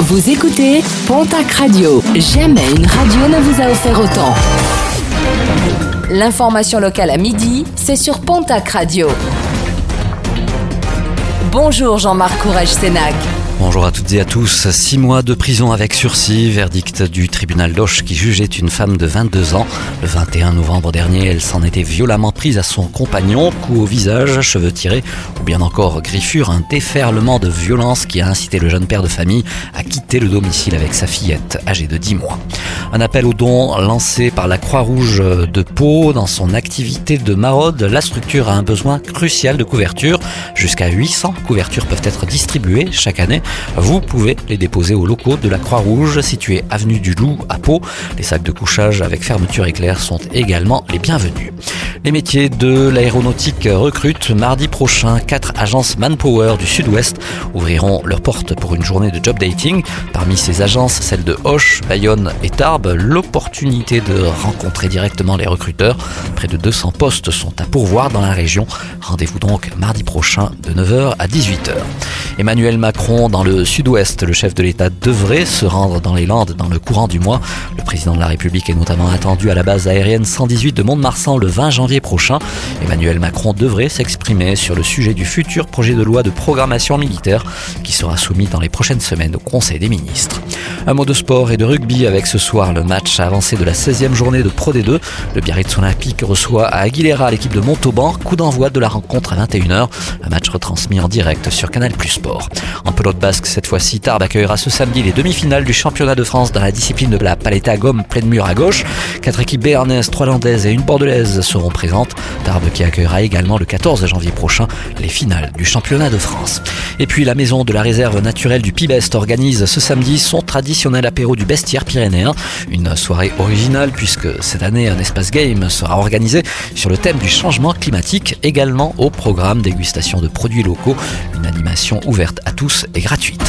Vous écoutez Pontac Radio. Jamais une radio ne vous a offert autant. L'information locale à midi, c'est sur Pontac Radio. Bonjour Jean-Marc Courage Sénac. Bonjour à toutes et à tous. Six mois de prison avec sursis, verdict du tribunal d'Auch qui jugeait une femme de 22 ans. Le 21 novembre dernier, elle s'en était violemment prise à son compagnon, coup au visage, cheveux tirés ou bien encore griffure, un déferlement de violence qui a incité le jeune père de famille à quitter le domicile avec sa fillette âgée de 10 mois. Un appel aux dons lancé par la Croix-Rouge de Pau dans son activité de maraude. La structure a un besoin crucial de couverture. Jusqu'à 800 couvertures peuvent être distribuées chaque année. Vous pouvez les déposer aux locaux de la Croix-Rouge située avenue du Loup à Pau. Les sacs de couchage avec fermeture éclair sont également les bienvenus. Les métiers de l'aéronautique recrutent. Mardi prochain, quatre agences Manpower du Sud-Ouest ouvriront leurs portes pour une journée de job dating. Parmi ces agences, celles de Hoche, Bayonne et Tarbes, l'opportunité de rencontrer directement les recruteurs. Près de 200 postes sont à pourvoir dans la région. Rendez-vous donc mardi prochain de 9h à 18h. Emmanuel Macron dans le sud-ouest. Le chef de l'État devrait se rendre dans les Landes dans le courant du mois. Le président de la République est notamment attendu à la base aérienne 118 de Mont-de-Marsan le 20 janvier prochain. Emmanuel Macron devrait s'exprimer sur le sujet du futur projet de loi de programmation militaire qui sera soumis dans les prochaines semaines au Conseil des ministres. Un mot de sport et de rugby avec ce soir le match avancé de la 16e journée de Pro D2. Le Biarritz Olympique reçoit à Aguilera l'équipe de Montauban. Coup d'envoi de la rencontre à 21h. Un match retransmis en direct sur Canal Plus Sport. En pelote basque, cette fois-ci, Tarbes accueillera ce samedi les demi-finales du championnat de France dans la discipline de la palette à gomme pleine mur à gauche. Quatre équipes béarnaises, trois landaises et une bordelaise seront présentes. Tarbes qui accueillera également le 14 janvier prochain les finales du championnat de France. Et puis la maison de la réserve naturelle du Pibest organise ce samedi son traditionnel apéro du bestiaire pyrénéen. Une soirée originale puisque cette année un espace game sera organisé sur le thème du changement climatique, également au programme dégustation de produits locaux, une animation ouverte à tous et gratuite.